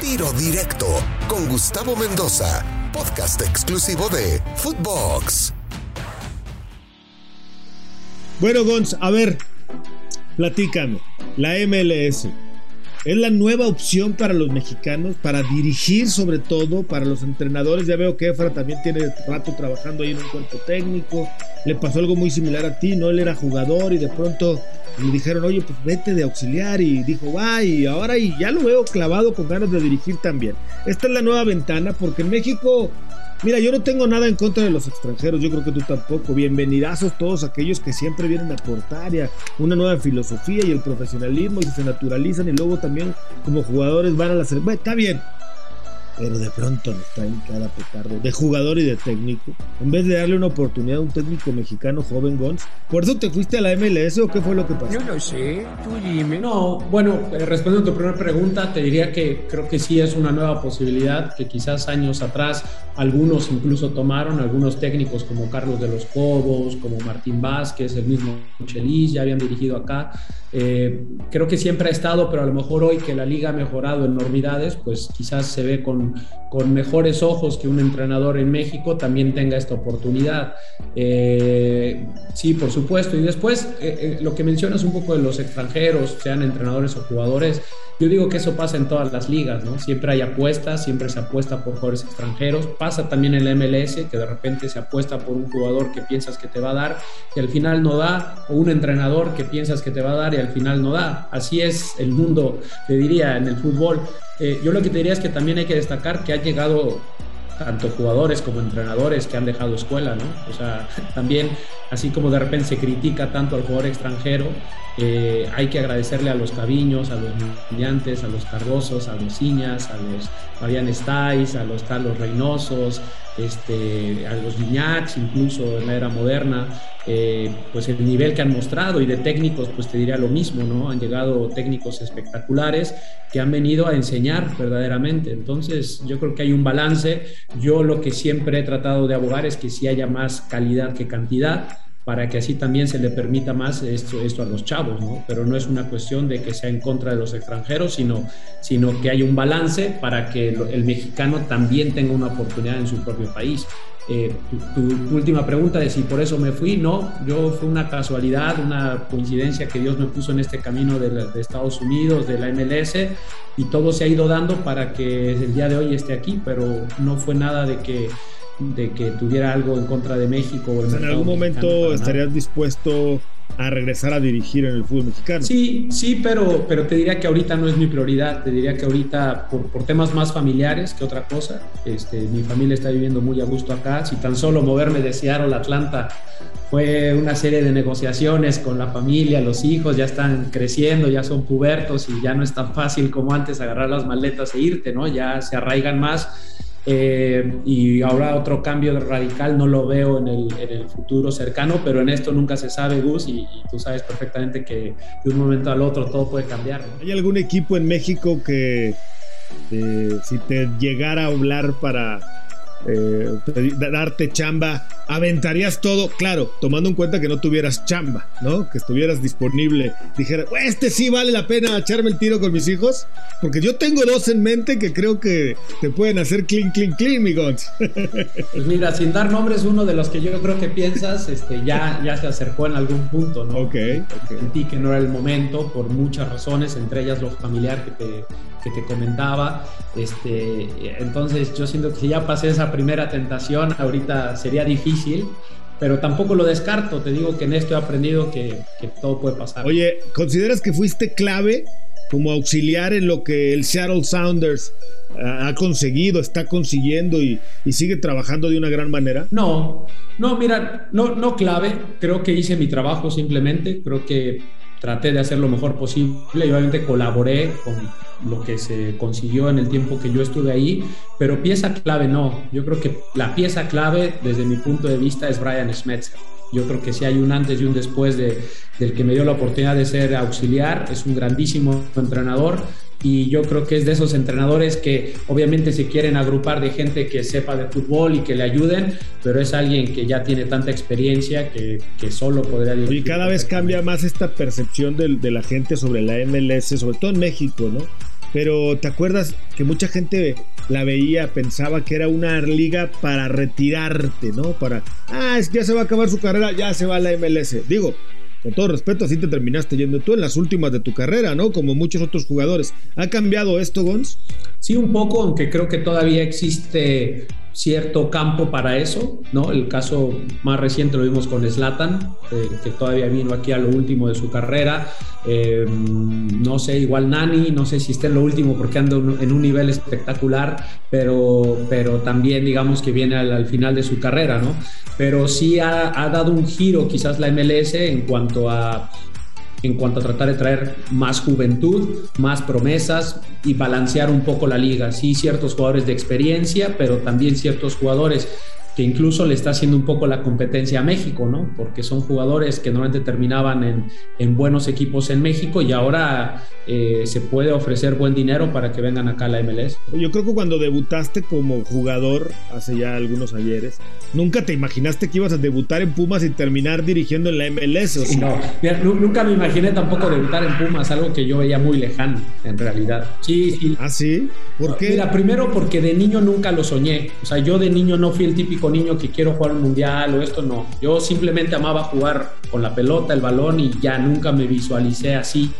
Tiro Directo con Gustavo Mendoza, podcast exclusivo de Footbox. Bueno, Gonz, a ver, platícame. La MLS es la nueva opción para los mexicanos, para dirigir sobre todo, para los entrenadores. Ya veo que Efra también tiene rato trabajando ahí en un cuerpo técnico. Le pasó algo muy similar a ti, ¿no? Él era jugador y de pronto le dijeron, oye, pues vete de auxiliar y dijo, va, y ahora y ya lo veo clavado con ganas de dirigir también. Esta es la nueva ventana porque en México Mira, yo no tengo nada en contra de los extranjeros, yo creo que tú tampoco. Bienvenidazos todos aquellos que siempre vienen a aportar ya una nueva filosofía y el profesionalismo y se naturalizan y luego también como jugadores van a la selección. Bueno, está bien, pero de pronto nos traen cada petardo de jugador y de técnico. En vez de darle una oportunidad a un técnico mexicano joven, Gons. ¿Por eso te fuiste a la MLS o qué fue lo que pasó? No lo sé, tú dime. No, bueno, eh, respondiendo a tu primera pregunta, te diría que creo que sí es una nueva posibilidad que quizás años atrás algunos incluso tomaron, algunos técnicos como Carlos de los Cobos, como Martín Vázquez, el mismo Chelis, ya habían dirigido acá. Eh, creo que siempre ha estado, pero a lo mejor hoy que la liga ha mejorado enormidades, pues quizás se ve con con, mejores ojos que un entrenador en México también tenga esta oportunidad. Eh, sí, por supuesto. Y después, eh, eh, lo que mencionas un poco de los extranjeros, sean entrenadores o jugadores, yo digo que eso pasa en todas las ligas, ¿no? Siempre hay apuestas, siempre se apuesta por jugadores extranjeros. Pasa también en la MLS, que de repente se apuesta por un jugador que piensas que te va a dar y al final no da, o un entrenador que piensas que te va a dar y al final no da. Así es el mundo, te diría, en el fútbol. Eh, yo lo que te diría es que también hay que destacar que ha llegado tanto jugadores como entrenadores que han dejado escuela, ¿no? O sea, también, así como de repente se critica tanto al jugador extranjero, eh, hay que agradecerle a los Caviños, a los Miliantes, a los Cardosos, a los Ciñas, a los Marian Stais, a los Carlos Reynosos, este, a los incluso en la era moderna, eh, pues el nivel que han mostrado y de técnicos, pues te diría lo mismo, ¿no? Han llegado técnicos espectaculares que han venido a enseñar verdaderamente. Entonces, yo creo que hay un balance. Yo lo que siempre he tratado de abogar es que si haya más calidad que cantidad para que así también se le permita más esto, esto a los chavos, ¿no? Pero no es una cuestión de que sea en contra de los extranjeros, sino, sino que hay un balance para que el mexicano también tenga una oportunidad en su propio país. Eh, tu, última pregunta de si por eso me fui, no, yo fue una casualidad, una coincidencia que Dios me puso en este camino de, de, Estados Unidos, de la MLS, y todo se ha ido dando para que el día de hoy esté aquí, pero no fue nada de que de que tuviera algo en contra de México. O en algún momento estarías dispuesto a regresar a dirigir en el fútbol mexicano. Sí, sí, pero, pero te diría que ahorita no es mi prioridad, te diría que ahorita por, por temas más familiares que otra cosa, este, mi familia está viviendo muy a gusto acá, si tan solo moverme de Seattle a Atlanta fue una serie de negociaciones con la familia, los hijos ya están creciendo, ya son pubertos y ya no es tan fácil como antes agarrar las maletas e irte, ¿no? Ya se arraigan más eh, y ahora otro cambio radical no lo veo en el, futuro cercano, pero en esto nunca se sabe, Gus, y, tú sabes perfectamente que de un momento al otro todo puede cambiar. ¿Hay algún equipo en México que eh, si te llegara a hablar para eh, darte chamba, aventarías todo, claro, tomando en cuenta que no tuvieras chamba, ¿no? Que estuvieras disponible, dijera, este sí vale la pena echarme el tiro con mis hijos, porque yo tengo dos en mente que creo que te pueden hacer clean, clean, clean, mi Pues mira, sin dar nombres, uno de los que yo creo que piensas, este, ya, ya se acercó en algún punto, ¿no? Ok, ok. Sentí que no era el momento por muchas razones, entre ellas lo familiar que te, que te comentaba, este, entonces yo siento que ya pasé esa primera tentación, ahorita sería difícil, pero tampoco lo descarto. Te digo que en esto he aprendido que, todo puede pasar. Oye, ¿consideras que fuiste clave como auxiliar en lo que el Seattle Sounders ha conseguido, está consiguiendo y, sigue trabajando de una gran manera? No, no, mira, no, no clave. Creo que hice mi trabajo simplemente. Creo que traté de hacer lo mejor posible y obviamente colaboré con lo que se consiguió en el tiempo que yo estuve ahí, pero pieza clave no. Yo creo que la pieza clave desde mi punto de vista es Brian Schmetzer. Yo creo que si hay un antes y un después de, del que me dio la oportunidad de ser auxiliar, es un grandísimo entrenador y yo creo que es de esos entrenadores que obviamente se quieren agrupar de gente que sepa de fútbol y que le ayuden, pero es alguien que ya tiene tanta experiencia que, que solo podría. Y cada vez cambia más esta percepción de, de, la gente sobre la MLS, sobre todo en México, ¿no? pero ¿te acuerdas que mucha gente la veía, pensaba que era una liga para retirarte, ¿no? Para, ah, ya se va a acabar su carrera, ya se va a la MLS. Digo, con todo respeto, así te terminaste yendo tú en las últimas de tu carrera, ¿no? Como muchos otros jugadores. ¿Ha cambiado esto, Gons? Sí, un poco, aunque creo que todavía existe cierto campo para eso, ¿no? El caso más reciente lo vimos con Slatan, eh, que todavía vino aquí a lo último de su carrera. Eh, no sé, igual Nani, no sé si está en lo último porque anda en un nivel espectacular, pero, pero también digamos que viene al, final de su carrera, ¿no? Pero sí ha dado un giro quizás la MLS en cuanto a en cuanto a tratar de traer más juventud, más promesas y balancear un poco la liga. Sí, ciertos jugadores de experiencia, pero también ciertos jugadores que incluso le está haciendo un poco la competencia a México, ¿no? Porque son jugadores que normalmente terminaban en, en buenos equipos en México y ahora eh, se puede ofrecer buen dinero para que vengan acá a la MLS. Yo creo que cuando debutaste como jugador hace ya algunos ayeres, nunca te imaginaste que ibas a debutar en Pumas y terminar dirigiendo en la MLS. ¿o No, nunca me imaginé tampoco debutar en Pumas, algo que yo veía muy lejano, en realidad. Sí, sí. ¿Ah, sí? ¿Por qué? Mira, primero porque de niño nunca lo soñé. O sea, yo de niño no fui el típico niño que quiero jugar un mundial o esto, no. Yo simplemente amaba jugar con la pelota, el balón y ya nunca me visualicé así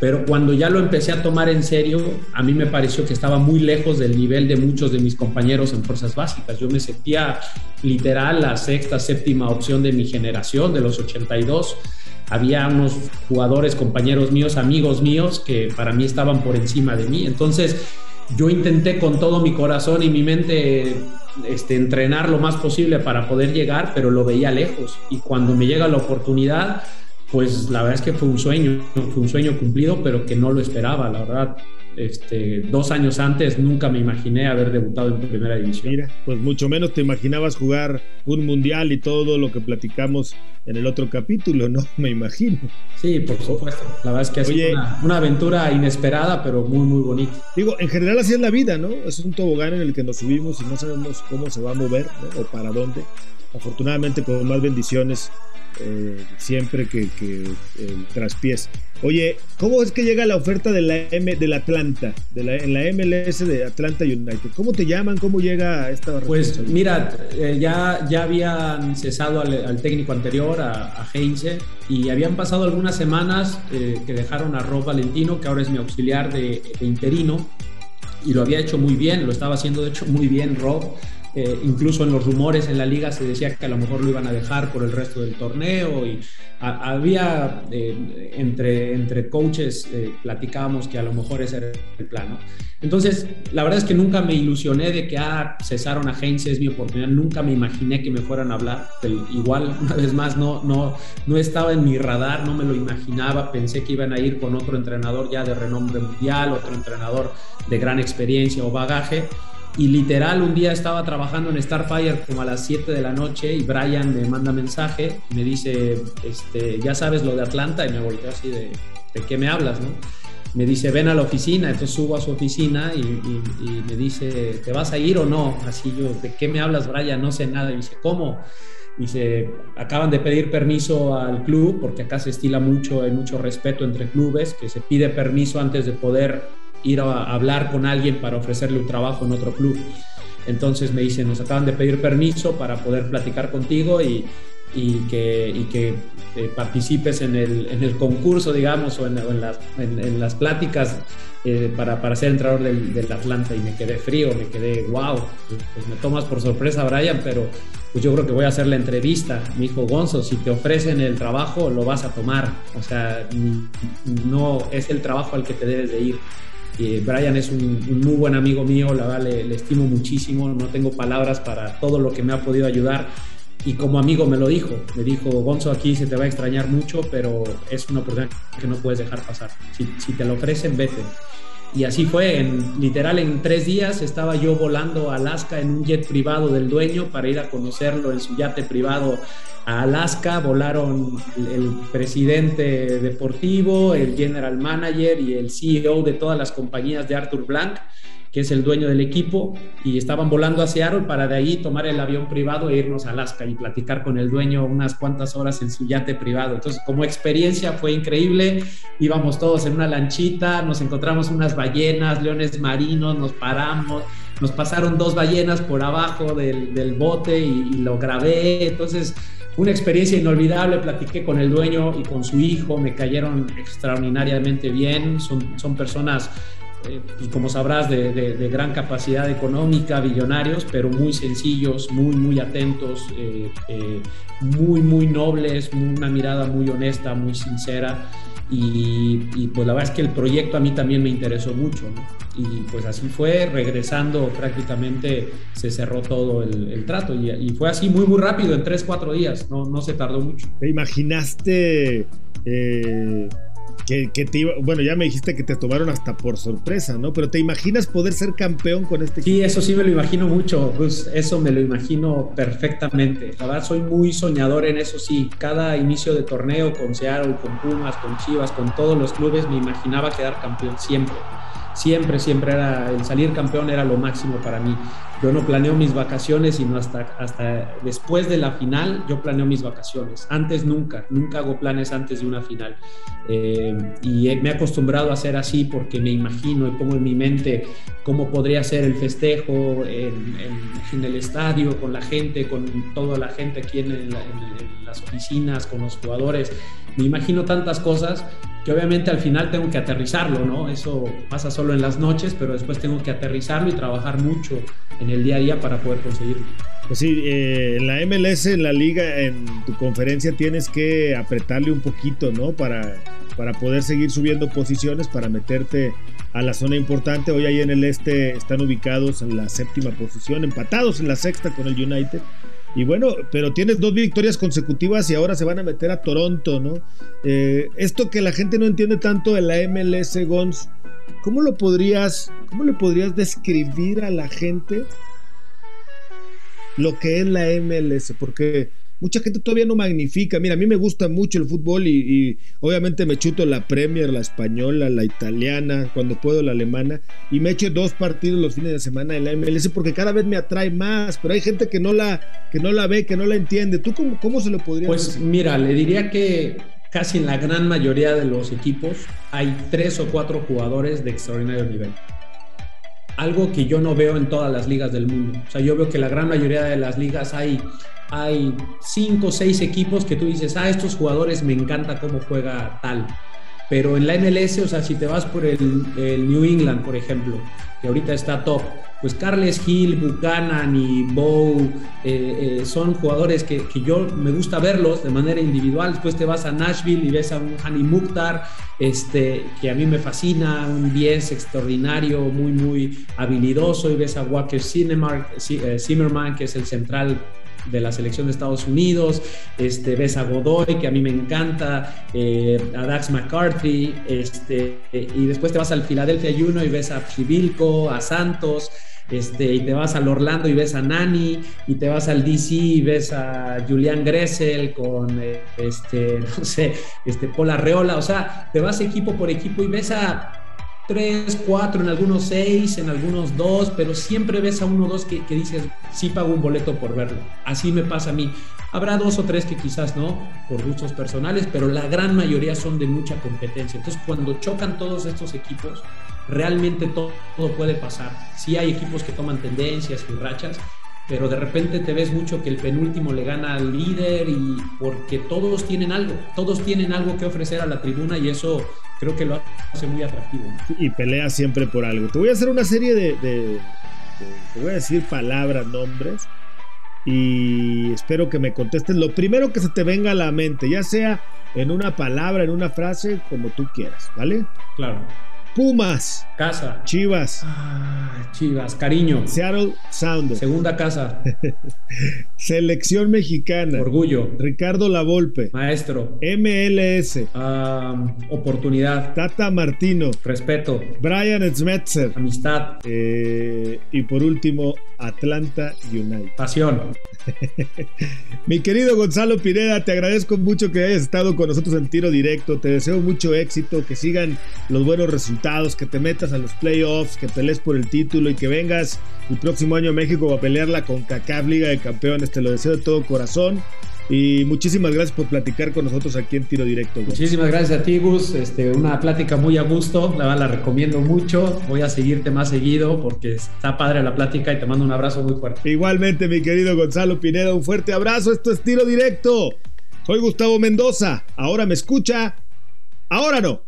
pero cuando ya lo empecé a tomar en serio, a mí me pareció que estaba muy lejos del nivel de muchos de mis compañeros en fuerzas básicas. Yo me sentía literal la sexta, séptima opción de mi generación, de los 82. Había unos jugadores, compañeros míos, amigos míos, que para mí estaban por encima de mí. Entonces, yo intenté con todo mi corazón y mi mente este, entrenar lo más posible para poder llegar, pero lo veía lejos. Y cuando me llega la oportunidad, pues la verdad es que fue un sueño, fue un sueño cumplido, pero que no lo esperaba, la verdad. Este, dos años antes nunca me imaginé haber debutado en primera división. Mira, pues mucho menos te imaginabas jugar un mundial y todo lo que platicamos en el otro capítulo, ¿no? Me imagino. Sí, por supuesto. La verdad es que ha sido una, una, aventura inesperada, pero muy, muy bonita. Digo, en general así es la vida, ¿no? Es un tobogán en el que nos subimos y no sabemos cómo se va a mover ¿no? o para dónde. Afortunadamente, con más bendiciones eh, siempre que, que el traspiés. Oye, ¿cómo es que llega la oferta de la M del Atlanta, de la, en la MLS de Atlanta United? ¿Cómo te llaman? ¿Cómo llega esta Pues mira, eh, ya, ya habían cesado al, técnico anterior, a, a, Heinze, y habían pasado algunas semanas eh, que dejaron a Rob Valentino, que ahora es mi auxiliar de, de interino, y lo había hecho muy bien, lo estaba haciendo de hecho muy bien Rob. Eh, incluso en los rumores en la liga se decía que a lo mejor lo iban a dejar por el resto del torneo y había eh, entre, entre coaches eh, platicábamos que a lo mejor ese era el plano. Entonces, la verdad es que nunca me ilusioné de que ah, cesaron a Heinz, es mi oportunidad, nunca me imaginé que me fueran a hablar. igual, una vez más, no, no, no estaba en mi radar, no me lo imaginaba, pensé que iban a ir con otro entrenador ya de renombre mundial, otro entrenador de gran experiencia o bagaje y literal, un día estaba trabajando en Starfire como a las 7 de la noche y Brian me manda mensaje, me dice, este, ya sabes lo de Atlanta, y me volteó así de, ¿de qué me hablas? No? Me dice, ven a la oficina, entonces subo a su oficina y, me dice, ¿te vas a ir o no? Así yo, ¿de qué me hablas, Brian? No sé nada. Y dice, ¿cómo? Dice, acaban de pedir permiso al club, porque acá se estila mucho, hay mucho respeto entre clubes, que se pide permiso antes de poder ir a hablar con alguien para ofrecerle un trabajo en otro club. Entonces me dicen, nos acaban de pedir permiso para poder platicar contigo y, y que, y que eh, participes en el, en el, concurso, digamos, o en, en, las, en las, pláticas eh, para, para, ser entrenador del, del, Atlanta. Y me quedé frío, me quedé, wow, pues me tomas por sorpresa, Brian, pero pues yo creo que voy a hacer la entrevista. Me dijo, Gonzo, si te ofrecen el trabajo, lo vas a tomar. O sea, no es el trabajo al que te debes de ir. Brian es un, muy buen amigo mío, la verdad le, estimo muchísimo, no tengo palabras para todo lo que me ha podido ayudar y como amigo me lo dijo, me dijo, Gonzo, aquí se te va a extrañar mucho, pero es una oportunidad que no puedes dejar pasar. Si, si te lo ofrecen, vete. Y así fue, en, literal en tres días estaba yo volando a Alaska en un jet privado del dueño para ir a conocerlo en su yate privado a Alaska. Volaron el presidente deportivo, el general manager y el CEO de todas las compañías de Arthur Blank. Que es el dueño del equipo, y estaban volando a Seattle para de ahí tomar el avión privado e irnos a Alaska y platicar con el dueño unas cuantas horas en su yate privado. Entonces, como experiencia fue increíble, íbamos todos en una lanchita, nos encontramos unas ballenas, leones marinos, nos paramos, nos pasaron dos ballenas por abajo del, bote y, y lo grabé, entonces una experiencia inolvidable, platiqué con el dueño y con su hijo, me cayeron extraordinariamente bien, son, son personas, eh, pues, como sabrás, de, gran capacidad económica, billonarios, pero muy sencillos, muy, muy atentos, eh, eh, muy, muy nobles, una mirada muy honesta, muy sincera. Y, pues la verdad es que el proyecto a mí también me interesó mucho. Y pues así fue, regresando prácticamente se cerró todo el, trato y, fue así muy, muy rápido, en tres, cuatro días, no, no se tardó mucho. ¿Te imaginaste eh, que, te bueno, ya me dijiste que te tomaron hasta por sorpresa, ¿no? Pero ¿te imaginas poder ser campeón con este equipo? Sí, eso sí me lo imagino mucho, pues eso me lo imagino perfectamente. La verdad, soy muy soñador en eso, sí. Cada inicio de torneo con Seattle, con Pumas, con Chivas, con todos los clubes, me imaginaba quedar campeón siempre siempre, siempre era, el salir campeón era lo máximo para mí. Yo no planeo mis vacaciones, sino hasta, hasta después de la final, yo planeo mis vacaciones. Antes nunca, nunca hago planes antes de una final. Eh, y me he acostumbrado a hacer así porque me imagino y pongo en mi mente cómo podría ser el festejo en, el estadio, con la gente, con toda la gente aquí en las oficinas, con los jugadores. Me imagino tantas cosas que obviamente al final tengo que aterrizarlo, ¿no? Eso pasa solo en las noches, pero después tengo que aterrizarlo y trabajar mucho en el día a día para poder conseguirlo. Pues sí, eh, en la MLS, en la liga, en tu conferencia tienes que apretarle un poquito, ¿no? Para, para poder seguir subiendo posiciones, para meterte a la zona importante. Hoy ahí en el este están ubicados en la séptima posición, empatados en la sexta con el United. Y bueno, pero tienes dos victorias consecutivas y ahora se van a meter a Toronto, ¿no? Eh, esto que la gente no entiende tanto de la MLS Gons, ¿cómo lo podrías, cómo le podrías describir a la gente lo que es la MLS? Porque mucha gente todavía no magnifica. Mira, a mí me gusta mucho el fútbol y, obviamente me chuto la Premier, la española, la italiana, cuando puedo la alemana, y me echo dos partidos los fines de semana en la MLS porque cada vez me atrae más, pero hay gente que no la, que no la ve, que no la entiende. ¿Tú cómo, cómo se lo podrías Pues mira, le diría que casi en la gran mayoría de los equipos hay tres o cuatro jugadores de extraordinario nivel algo que yo no veo en todas las ligas del mundo. O sea, yo veo que la gran mayoría de las ligas hay hay cinco o seis equipos que tú dices, ah, estos jugadores me encanta cómo juega tal. Pero en la MLS, o sea, si te vas por el, New England, por ejemplo, que ahorita está top, pues Carles Hill, Buchanan y Bow eh, eh, son jugadores que, yo me gusta verlos de manera individual. Después te vas a Nashville y ves a un Hani Mukhtar, este, que a mí me fascina, un 10 extraordinario, muy, muy habilidoso. Y ves a Walker eh, Zimmerman, que es el central de la selección de Estados Unidos, este, ves a Godoy, que a mí me encanta, eh, a Dax McCarthy, este, y después te vas al Philadelphia Juno y ves a Chivilco, a Santos, este, y te vas al Orlando y ves a Nani, y te vas al DC y ves a Julian Gressel con, eh, este, no sé, este, Paul Arreola, o sea, te vas equipo por equipo y ves a tres, cuatro, en algunos seis, en algunos dos, pero siempre ves a uno o dos que, dices, sí pago un boleto por verlo. Así me pasa a mí. Habrá dos o tres que quizás no, por gustos personales, pero la gran mayoría son de mucha competencia. Entonces, cuando chocan todos estos equipos, realmente todo, todo puede pasar. Sí hay equipos que toman tendencias y rachas, pero de repente te ves mucho que el penúltimo le gana al líder y porque todos tienen algo, todos tienen algo que ofrecer a la tribuna y eso creo que lo hace muy atractivo. Y pelea siempre por algo. Te voy a hacer una serie de, te voy a decir palabras, nombres y espero que me contestes lo primero que se te venga a la mente, ya sea en una palabra, en una frase, como tú quieras, ¿vale? Claro. Pumas. Casa. Chivas. Ah, Chivas, cariño. Seattle Sounders. Segunda casa. Selección mexicana. Orgullo. Ricardo Lavolpe. Maestro. MLS. oportunidad. Tata Martino. Respeto. Brian Smetzer. Amistad. Eh, y por último, Atlanta United. Pasión. Mi querido Gonzalo Pineda, te agradezco mucho que hayas estado con nosotros en tiro directo. Te deseo mucho éxito, que sigan los buenos resultados resultados, que te metas a los playoffs, que pelees por el título y que vengas el próximo año a México a pelearla con CACAF Liga de Campeones. Te lo deseo de todo corazón. Y muchísimas gracias por platicar con nosotros aquí en Tiro Directo. Muchísimas gracias a ti, Gus. Este, una plática muy a gusto, la, la recomiendo mucho. Voy a seguirte más seguido porque está padre la plática y te mando un abrazo muy fuerte. Igualmente, mi querido Gonzalo Pineda, un fuerte abrazo. Esto es Tiro Directo. Soy Gustavo Mendoza. Ahora me escucha. Ahora no.